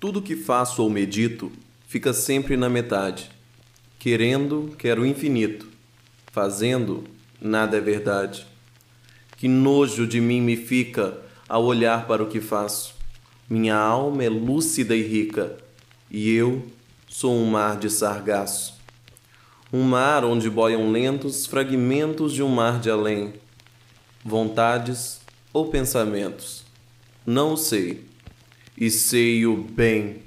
Tudo que faço ou medito fica sempre na metade. Querendo, quero o infinito. Fazendo, nada é verdade. Que nojo de mim me fica ao olhar para o que faço. Minha alma é lúcida e rica, e eu sou um mar de sargaço. Um mar onde boiam lentos fragmentos de um mar de além. Vontades ou pensamentos? Não sei e sei o bem